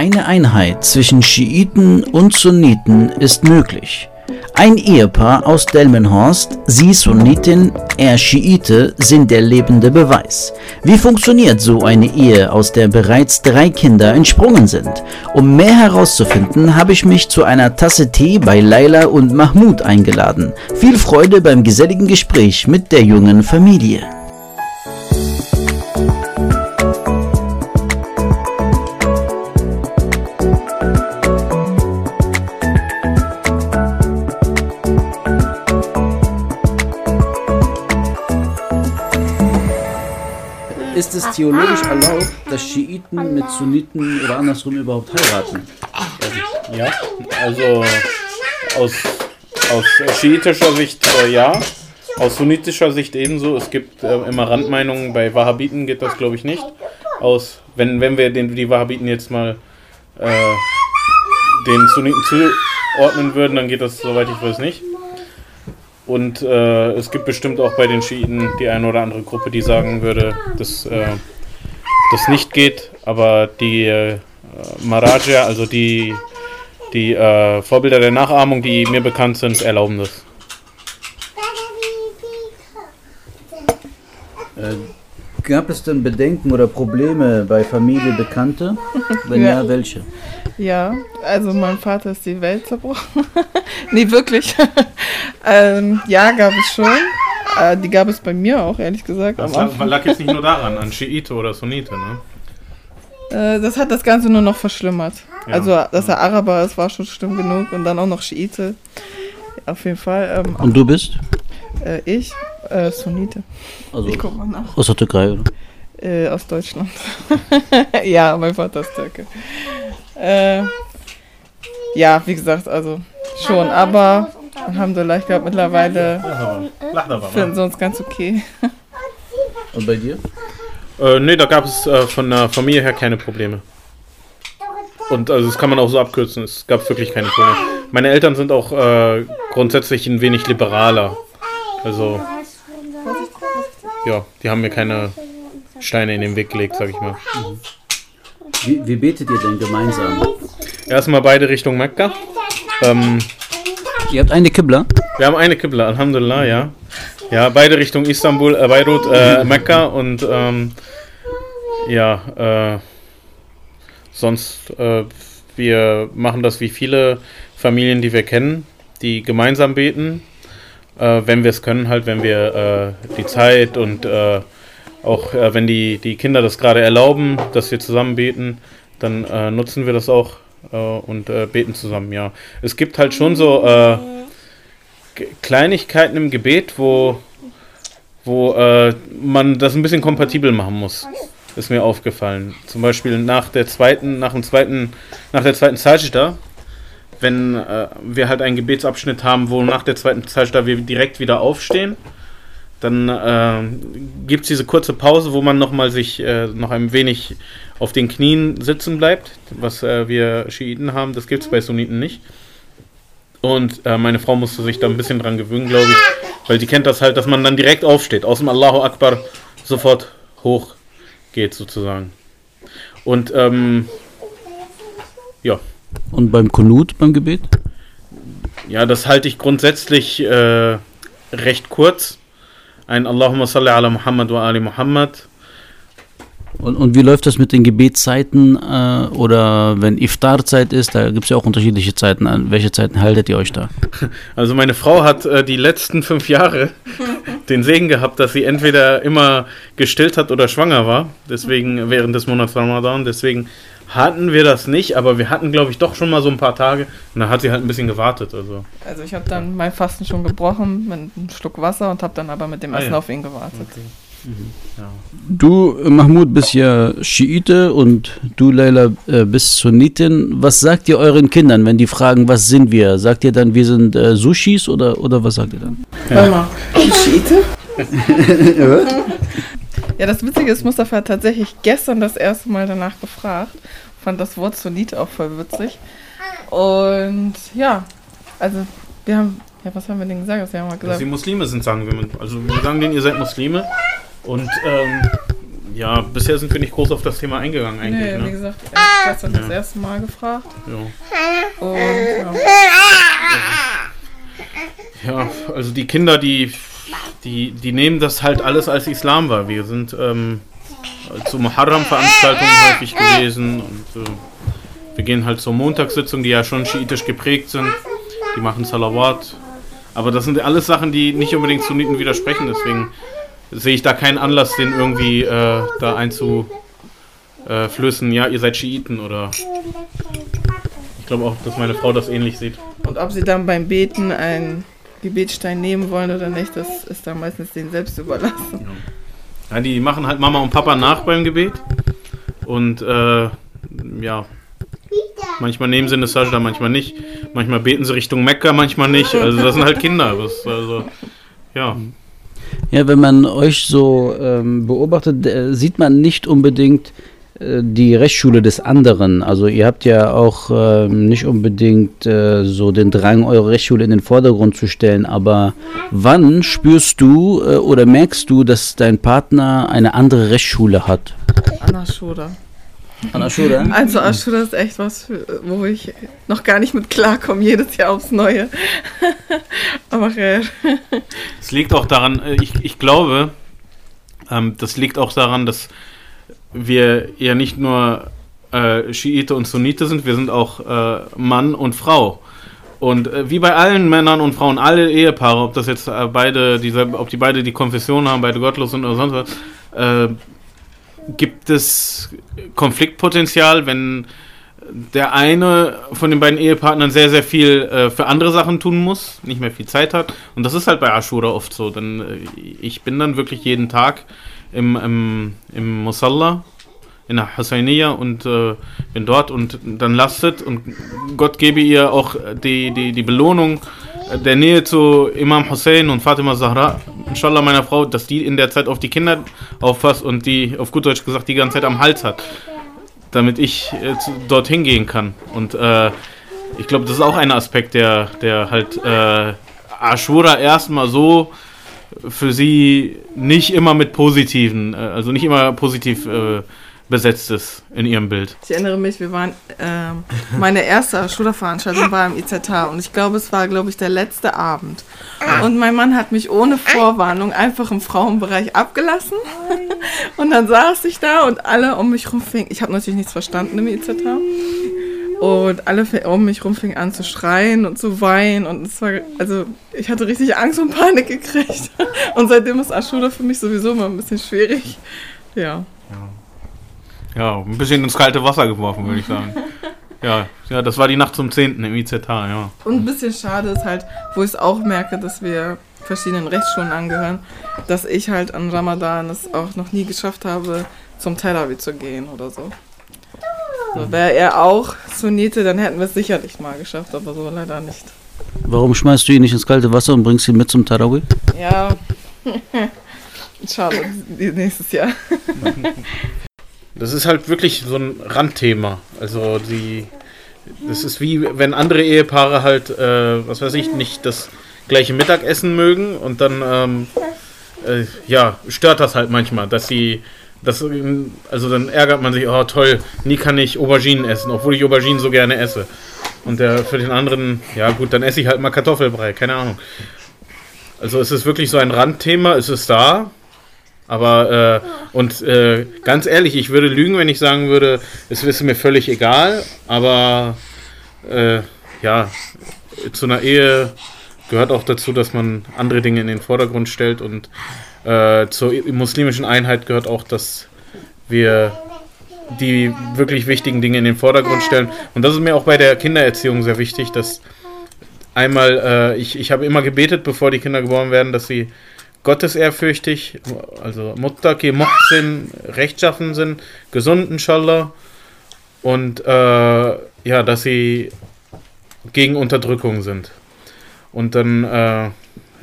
Eine Einheit zwischen Schiiten und Sunniten ist möglich. Ein Ehepaar aus Delmenhorst, sie Sunnitin, er Schiite, sind der lebende Beweis. Wie funktioniert so eine Ehe, aus der bereits drei Kinder entsprungen sind? Um mehr herauszufinden, habe ich mich zu einer Tasse Tee bei Laila und Mahmoud eingeladen. Viel Freude beim geselligen Gespräch mit der jungen Familie. Ist es theologisch erlaubt, dass Schiiten mit Sunniten oder andersrum überhaupt heiraten? Ja, also aus, aus schiitischer Sicht äh, ja, aus sunnitischer Sicht ebenso. Es gibt äh, immer Randmeinungen, bei Wahhabiten geht das glaube ich nicht. Aus, wenn, wenn wir den, die Wahhabiten jetzt mal äh, den Sunniten zuordnen würden, dann geht das, soweit ich weiß, nicht. Und äh, es gibt bestimmt auch bei den Schiiten die eine oder andere Gruppe, die sagen würde, dass äh, das nicht geht. Aber die äh, Maraja, also die, die äh, Vorbilder der Nachahmung, die mir bekannt sind, erlauben das. Äh, gab es denn Bedenken oder Probleme bei Familie, Bekannte? Wenn ja, Ja. welche? Ja, also mein Vater ist die Welt zerbrochen. nee, wirklich. ähm, ja, gab es schon. Äh, die gab es bei mir auch, ehrlich gesagt. Das lag jetzt nicht nur daran, an Schiite oder Sunnite, ne? Äh, das hat das Ganze nur noch verschlimmert. Ja. Also, dass er Araber ist, war schon schlimm genug. Und dann auch noch Schiite. Auf jeden Fall. Ähm, Und du bist? äh, ich, äh, Sunnite. Also Ich guck mal nach. aus der Türkei, oder? Äh, aus Deutschland. ja, mein Vater ist Türke. Äh, ja, wie gesagt, also schon. Aber Alhamdulillah, ich glaube mittlerweile Lach aber. finden sie uns ganz okay. Und bei dir? Äh, nee, da gab es äh, von der Familie her keine Probleme. Und also das kann man auch so abkürzen, es gab wirklich keine Probleme. Meine Eltern sind auch äh, grundsätzlich ein wenig liberaler. Also, ja, die haben mir keine Steine in den Weg gelegt, sag ich mal. Wie, wie betet ihr denn gemeinsam? Erstmal beide Richtung Mekka. Ähm, Ihr habt eine Kibla? wir haben eine Qibla, Alhamdulillah, ja. Ja, beide Richtung Istanbul, äh, Beirut, äh, Mekka und ähm, ja, äh, sonst, äh, wir machen das wie viele Familien, die wir kennen, die gemeinsam beten, äh, wenn wir es können, halt, wenn wir äh, die Zeit und äh, auch äh, wenn die, die Kinder das gerade erlauben, dass wir zusammen beten, dann äh, nutzen wir das auch äh, und äh, beten zusammen, ja. Es gibt halt schon so äh, Kleinigkeiten im Gebet, wo, wo äh, man das ein bisschen kompatibel machen muss. Ist mir aufgefallen. Zum Beispiel nach der zweiten, nach dem zweiten, nach der zweiten Sajda, wenn wir halt einen Gebetsabschnitt haben, wo nach der zweiten Sajda wir direkt wieder aufstehen, dann äh, gibt es diese kurze Pause, wo man nochmal sich äh, noch ein wenig auf den Knien sitzen bleibt, was äh, wir Schiiten haben. Das gibt es bei Sunniten nicht. Und äh, meine Frau musste sich da ein bisschen dran gewöhnen, glaube ich, weil die kennt das halt, dass man dann direkt aufsteht, aus dem Allahu Akbar sofort hoch geht sozusagen. Und ähm, ja, Und beim Kunut, beim Gebet? ja, das halte ich grundsätzlich äh, recht kurz. Ein Allahumma salli ala Muhammad wa ali Muhammad. Und, und wie läuft das mit den Gebetszeiten? Äh, oder wenn Iftarzeit ist, da gibt es ja auch unterschiedliche Zeiten. An welche Zeiten haltet ihr euch da? Also meine Frau hat äh, die letzten fünf Jahre den Segen gehabt, dass sie entweder immer gestillt hat oder schwanger war. Deswegen während des Monats Ramadan. Deswegen hatten wir das nicht, aber wir hatten, glaube ich, doch schon mal so ein paar Tage. Und da hat sie halt ein bisschen gewartet. Also Also ich habe dann mein Fasten schon gebrochen mit einem Schluck Wasser und habe dann aber mit dem Ah, Essen ja. auf ihn gewartet. ja. Du, Mahmoud, bist ja Schiite und du, Leila, äh, bist Sunnitin. Was sagt ihr euren Kindern, wenn die fragen, was sind wir? Sagt ihr dann, wir sind äh, Sushis oder, oder was sagt ihr dann? Mal, Schiite? ja, das Witzige ist, Mustafa hat tatsächlich gestern das erste Mal danach gefragt. Fand das Wort Sunnite auch voll witzig. Und ja, also wir haben, ja, was haben wir denn gesagt? Wir haben mal Dass gesagt, sie Muslime sind, sagen wir. Also wir sagen denen, ihr seid Muslime. Und ähm, ja, bisher sind wir nicht groß auf das Thema eingegangen eigentlich. Nee, ne? wie gesagt, er hat gestern das Ja. erste Mal gefragt. Ja. Und ja. Ja, also die Kinder, die, die, die nehmen das halt alles als Islam wahr. Wir sind ähm, zu Muharram-Veranstaltungen häufig gewesen und äh, wir gehen halt zur Montagssitzung, die ja schon schiitisch geprägt sind. Die machen Salawat. Aber das sind alles Sachen, die nicht unbedingt Sunniten widersprechen. Deswegen sehe ich da keinen Anlass, den irgendwie äh, da einzuflößen. Ja, ihr seid Schiiten oder. Ich glaube auch, dass meine Frau das ähnlich sieht. Und ob sie dann beim Beten einen Gebetsstein nehmen wollen oder nicht, das ist dann meistens denen selbst überlassen. Ja, die machen halt Mama und Papa nach beim Gebet. Und äh, ja, manchmal nehmen sie eine Sajda, manchmal nicht. Manchmal beten sie Richtung Mekka, manchmal nicht. Also das sind halt Kinder. Das, also, ja. Ja, wenn man euch so ähm, beobachtet, äh, sieht man nicht unbedingt die Rechtsschule des anderen. Also ihr habt ja auch ähm, nicht unbedingt äh, so den Drang, eure Rechtsschule in den Vordergrund zu stellen. Aber wann spürst du äh, oder merkst du, dass dein Partner eine andere Rechtsschule hat? Anna Schoda. An der Schule? Also Ashura ist echt was, wo ich noch gar nicht mit klarkomme, jedes Jahr aufs Neue. Aber äh, Es liegt auch daran, äh, ich, ich glaube, ähm, das liegt auch daran, dass wir ja nicht nur äh, Schiite und Sunnite sind, wir sind auch äh, Mann und Frau. Und äh, wie bei allen Männern und Frauen, alle Ehepaare, ob das jetzt äh, beide, dieselbe, ob die beide die Konfession haben, beide gottlos sind oder sonst was, äh, gibt es Konfliktpotenzial, wenn der eine von den beiden Ehepartnern sehr, sehr viel äh, für andere Sachen tun muss, nicht mehr viel Zeit hat. Und das ist halt bei Ashura oft so. Denn äh, ich bin dann wirklich jeden Tag im, im, im Musalla, in der Husseiniya und äh, bin dort und dann lastet und Gott gebe ihr auch die, die, die Belohnung der Nähe zu Imam Hussein und Fatima Zahra, inshallah meiner Frau, dass die in der Zeit auf die Kinder aufpasst und die, auf gut Deutsch gesagt, die ganze Zeit am Hals hat damit ich äh, zu, dorthin gehen kann. Und äh, ich glaube, das ist auch ein Aspekt, der, der halt äh, Ashura erstmal so für sie nicht immer mit positiven, äh, also nicht immer positiv äh, besetzt ist in ihrem Bild. ich erinnere mich, wir waren, ähm, meine erste Ashura-Veranstaltung war im IZH und ich glaube, es war, glaube ich, der letzte Abend. Und mein Mann hat mich ohne Vorwarnung einfach im Frauenbereich abgelassen. Und dann saß ich da und alle um mich rum fingen, ich habe natürlich nichts verstanden im IZH. Und alle um mich rum fingen an zu schreien und zu weinen. Und es war, also ich hatte richtig Angst und Panik gekriegt. Und seitdem ist Ashura für mich sowieso immer ein bisschen schwierig. Ja. Ja, ein bisschen ins kalte Wasser geworfen, würde ich sagen. Ja, ja, das war die Nacht zum 10. im IZH, ja. Und ein bisschen schade ist halt, wo ich es auch merke, dass wir verschiedenen Rechtsschulen angehören, dass ich halt an Ramadan es auch noch nie geschafft habe, zum Telawi zu gehen oder so. So Wäre er auch Sunnite, dann hätten wir es sicherlich mal geschafft, aber so leider nicht. Warum schmeißt du ihn nicht ins kalte Wasser und bringst ihn mit zum Tarawih? Ja, schade, nächstes Jahr. Das ist halt wirklich so ein Randthema. Also die, das ist wie wenn andere Ehepaare halt, äh, was weiß ich, nicht das gleiche Mittagessen mögen und dann, ähm, äh, ja, stört das halt manchmal, dass sie, das, also dann ärgert man sich, oh toll, nie kann ich Auberginen essen, obwohl ich Auberginen so gerne esse. Und der für den anderen, ja gut, dann esse ich halt mal Kartoffelbrei, keine Ahnung. Also es ist wirklich so ein Randthema, es ist da, aber, äh, und äh, ganz ehrlich, ich würde lügen, wenn ich sagen würde, es ist mir völlig egal, aber äh, ja, zu einer Ehe gehört auch dazu, dass man andere Dinge in den Vordergrund stellt und äh, zur muslimischen Einheit gehört auch, dass wir die wirklich wichtigen Dinge in den Vordergrund stellen. Und das ist mir auch bei der Kindererziehung sehr wichtig, dass einmal, äh, ich, ich habe immer gebetet, bevor die Kinder geboren werden, dass sie gottesehrfürchtig, also Muttaki, Muhsin, rechtschaffen sind, gesund, inshallah. Und äh, ja, dass sie gegen Unterdrückung sind. Und dann, äh,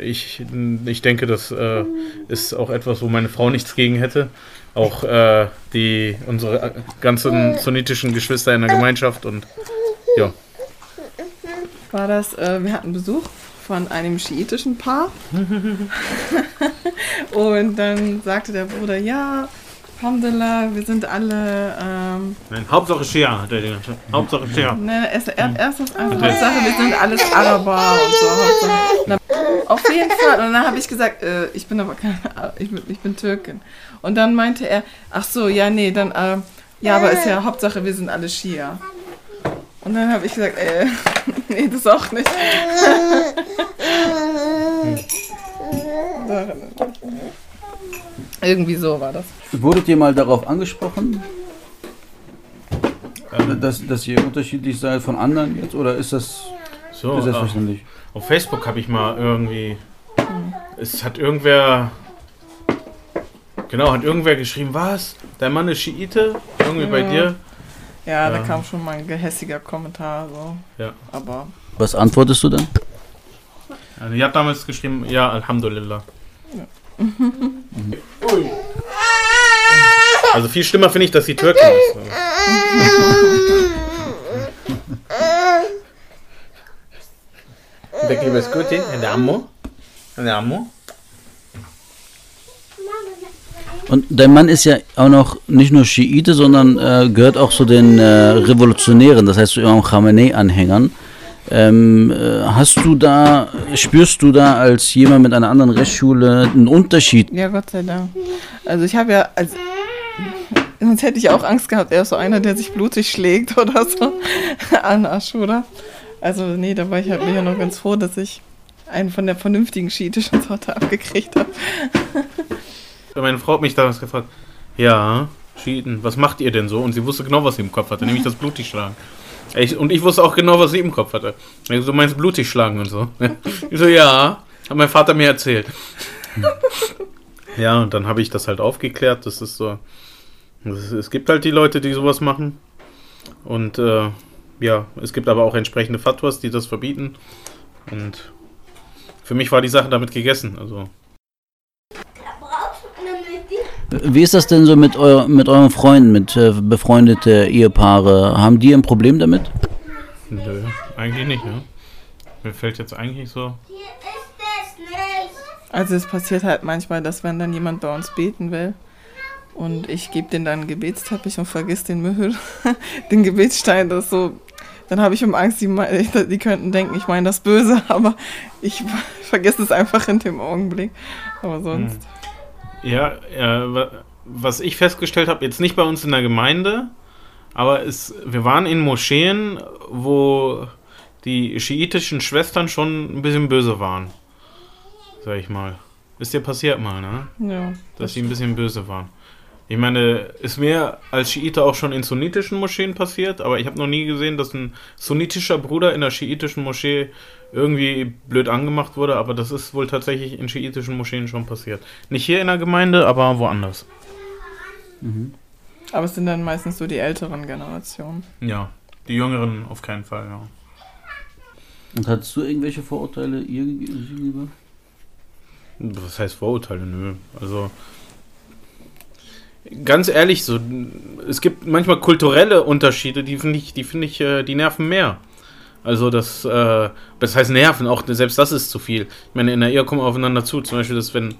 ich, ich denke, das äh, ist auch etwas, wo meine Frau nichts gegen hätte. Auch äh, die, unsere ganzen sunnitischen Geschwister in der Gemeinschaft und ja. War das, äh, wir hatten Besuch von einem schiitischen Paar. Und dann sagte der Bruder, ja, Alhamdulillah, wir sind alle. Ähm, Nein, Hauptsache Shia, hat er gesagt. Hauptsache Shia. ne, erst, er, erst was einfach Hauptsache, wir sind alles Araber und so. Hauptsache, na, auf jeden Fall. Und dann habe ich gesagt, äh, ich bin aber keine, ich bin, ich bin Türkin. Und dann meinte er, ach so, ja, nee, dann, äh, ja, aber ist ja Hauptsache, wir sind alle Schia. Und dann habe ich gesagt, äh, nee, das auch nicht. Irgendwie so war das. Wurdet ihr mal darauf angesprochen? Dass, dass ihr unterschiedlich seid von anderen jetzt? Oder ist das So, äh, selbstverständlich? auf Facebook habe ich mal irgendwie. Es hat irgendwer. Genau, hat irgendwer geschrieben, was? Dein Mann ist Schiite? Irgendwie bei Ja. dir? Ja, da Ja. kam schon mal ein gehässiger Kommentar, so. Ja. Aber Was antwortest du dann? Also, die hat damals geschrieben, ja, Alhamdulillah. Ui. Also viel schlimmer finde ich, dass sie Türkin ist. Peki biscuiti, andiamo. Andiamo. Und dein Mann ist ja auch noch nicht nur Schiite, sondern äh, gehört auch zu den äh, Revolutionären, das heißt zu Imam Khamenei-Anhängern. Ähm, äh, hast du da, spürst du da als jemand mit einer anderen Rechtsschule einen Unterschied? ja, Gott sei Dank. Also ich habe ja, als, sonst hätte ich auch Angst gehabt, er ist so einer, der sich blutig schlägt oder so an Aschura. Also nee, da war ich halt ja noch ganz froh, dass ich einen von der vernünftigen schiitischen Sorte abgekriegt habe. Meine Frau hat mich damals gefragt, ja, Schiiten, was macht ihr denn so? Und sie wusste genau, was sie im Kopf hatte, nämlich das Blutigschlagen. Ich, und ich wusste auch genau, was sie im Kopf hatte. Ich so, meinst du Blutigschlagen und so? Ich so, ja, hat mein Vater mir erzählt. Ja, und dann habe ich das halt aufgeklärt. Das ist so. Es gibt halt die Leute, die sowas machen. Und äh, ja, es gibt aber auch entsprechende Fatwas, die das verbieten. Und für mich war die Sache damit gegessen. Also, Wie ist das denn so mit, eu mit euren Freunden, mit äh, befreundete Ehepaare? Haben die ein Problem damit? nö, eigentlich nicht, ne? Mir fällt jetzt eigentlich so. Also es passiert halt manchmal, dass wenn dann jemand bei uns beten will und ich gebe denen dann einen Gebetsteppich und vergiss den Müll, den Gebetsstein, das ist so, dann habe ich um Angst, die, die könnten denken, ich meine das Böse, aber ich vergesse es einfach in dem Augenblick. Aber sonst. Ja, äh, wa- was ich festgestellt habe, jetzt nicht bei uns in der Gemeinde, aber es, wir waren in Moscheen, wo die schiitischen Schwestern schon ein bisschen böse waren. Sag ich mal. Ist dir passiert mal, ne? Ja. Dass sie ein bisschen böse waren. Ich meine, ist mir als Schiite auch schon in sunnitischen Moscheen passiert, aber ich habe noch nie gesehen, dass ein sunnitischer Bruder in der schiitischen Moschee irgendwie blöd angemacht wurde, aber das ist wohl tatsächlich in schiitischen Moscheen schon passiert. Nicht hier in der Gemeinde, aber woanders. Aber es sind dann meistens so die älteren Generationen. Ja, die Jüngeren auf keinen Fall, ja. Und hattest du irgendwelche Vorurteile ihr gegenüber? Was heißt Vorurteile? Nö. Also ganz ehrlich, so es gibt manchmal kulturelle Unterschiede, die finde ich, die finde ich, äh, die nerven mehr. Also das, äh, das heißt nerven, auch selbst das ist zu viel. Ich meine, in der Ehe kommen aufeinander zu. Zum Beispiel, dass wenn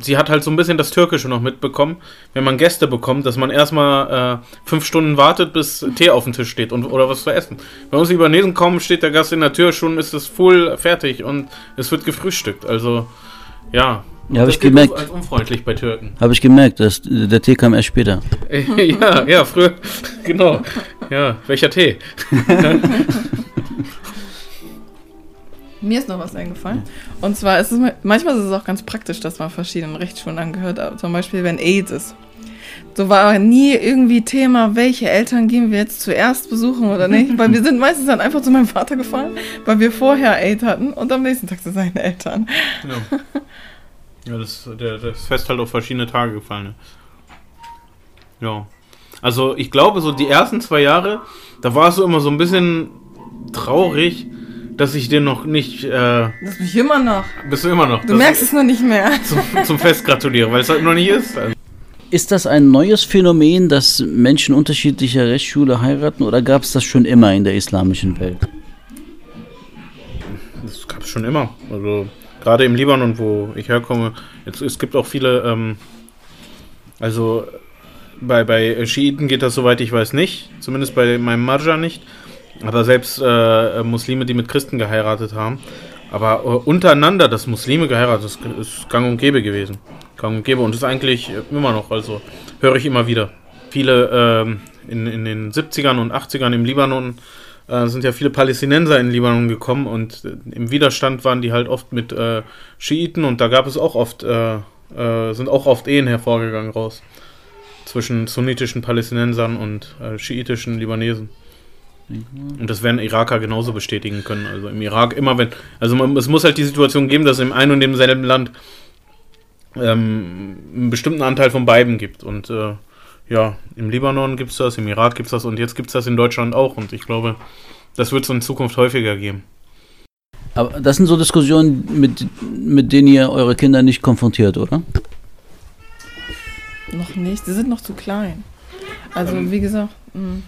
sie hat halt so ein bisschen das Türkische noch mitbekommen, wenn man Gäste bekommt, dass man erstmal äh, fünf Stunden wartet, bis Tee auf dem Tisch steht und oder was zu essen. Bei uns Libanesen kommen, steht der Gast in der Tür, schon ist es full fertig und es wird gefrühstückt. Also ja. Ja, hab Das ich gemerkt. Als unfreundlich bei Türken. Habe ich gemerkt, dass der Tee kam erst später. ja, ja, früher, genau. Ja, welcher Tee? Mir ist noch was eingefallen. Und zwar ist es ma- manchmal ist es auch ganz praktisch, dass man verschiedenen Rechtsschulen angehört. Aber Zum Beispiel, wenn AIDS ist. So war nie irgendwie Thema, welche Eltern gehen wir jetzt zuerst besuchen oder nicht. Weil wir sind meistens dann einfach zu meinem Vater gefahren, weil wir vorher AIDS hatten und am nächsten Tag zu seinen Eltern. Ja, ja das, der, das Fest halt auf verschiedene Tage gefallen. ne? Ja. Also ich glaube, so die ersten zwei Jahre, da war es so immer so ein bisschen traurig, dass ich dir noch nicht, äh, Das mich immer noch. bist du immer noch, Du merkst es noch nicht mehr. ich zum, zum Fest gratuliere, weil es halt noch nicht ist. Also, Ist das ein neues Phänomen, dass Menschen unterschiedlicher Rechtsschule heiraten oder gab es das schon immer in der islamischen Welt? Das gab es schon immer. Also gerade im Libanon, wo ich herkomme, jetzt, es gibt auch viele, ähm, also bei, bei Schiiten geht das, soweit ich weiß, nicht. Zumindest bei meinem Marja nicht. Aber selbst äh, Muslime, die mit Christen geheiratet haben. Aber äh, untereinander, dass Muslime geheiratet ist, ist gang und gäbe gewesen. Gang und gäbe. Und ist eigentlich immer noch, also höre ich immer wieder. Viele ähm, in, in den 70ern und 80ern im Libanon äh, sind ja viele Palästinenser in Libanon gekommen und äh, im Widerstand waren die halt oft mit äh, Schiiten und da gab es auch oft, äh, äh, sind auch oft Ehen hervorgegangen raus. Zwischen sunnitischen Palästinensern und äh, schiitischen Libanesen. Und das werden Iraker genauso bestätigen können. Also im Irak immer wenn, also man, es muss halt die Situation geben, dass es im einen und demselben Land ähm, einen bestimmten Anteil von beiden gibt. Und ja, im Libanon gibt es das, im Irak gibt es das und jetzt gibt es das in Deutschland auch. Und ich glaube, das wird es in Zukunft häufiger geben. Aber das sind so Diskussionen, mit, mit denen ihr eure Kinder nicht konfrontiert, oder? Noch nicht, sie sind noch zu klein. Also, wie gesagt, mh.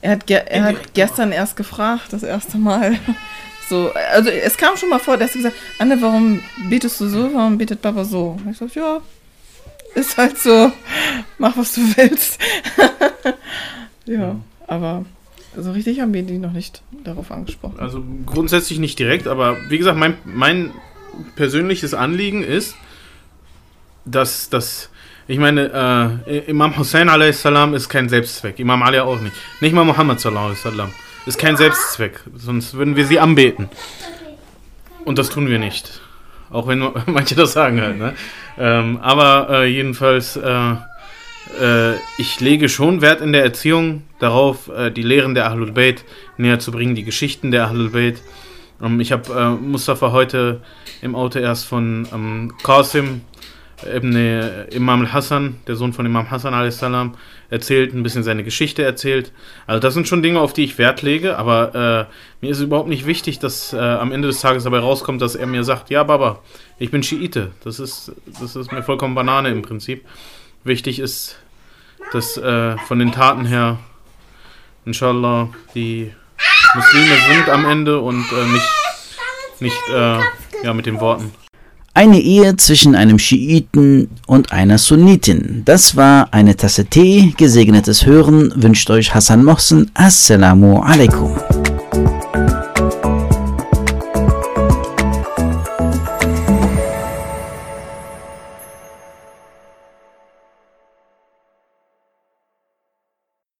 er hat, ge er hat gestern erst gefragt, das erste Mal. So, also es kam schon mal vor, dass er gesagt Anne, warum betest du so, warum betet Papa so? Und ich sagte, ja, ist halt so, mach was du willst. ja, aber so richtig haben wir die noch nicht darauf angesprochen. Also grundsätzlich nicht direkt, aber wie gesagt, mein, mein persönliches Anliegen ist, dass das, ich meine, äh, Imam Hussein a.s. ist kein Selbstzweck, Imam Ali auch nicht. Nicht mal Muhammad a.s. ist kein Selbstzweck, sonst würden wir sie anbeten. Und das tun wir nicht. Auch wenn manche das sagen halt, ne? Ähm, aber äh, jedenfalls, äh, äh, ich lege schon Wert in der Erziehung darauf, äh, die Lehren der Ahlul Bayt näher zu bringen, die Geschichten der Ahlul Bayt. Ähm, ich habe äh, Mustafa heute im Auto erst von ähm, Qasim Ibn Imam al-Hassan, der Sohn von Imam Hassan a.s., erzählt, ein bisschen seine Geschichte erzählt. Also das sind schon Dinge, auf die ich Wert lege, aber äh, mir ist überhaupt nicht wichtig, dass äh, am Ende des Tages dabei rauskommt, dass er mir sagt, ja Baba, ich bin Schiite. Das ist, das ist mir vollkommen Banane im Prinzip. Wichtig ist, dass äh, von den Taten her, inshallah, die Muslime sind am Ende und äh, nicht, nicht äh, ja, mit den Worten. Eine Ehe zwischen einem Schiiten und einer Sunnitin. Das war eine Tasse Tee. Gesegnetes Hören wünscht euch Hassan Mohsen. Assalamu alaikum.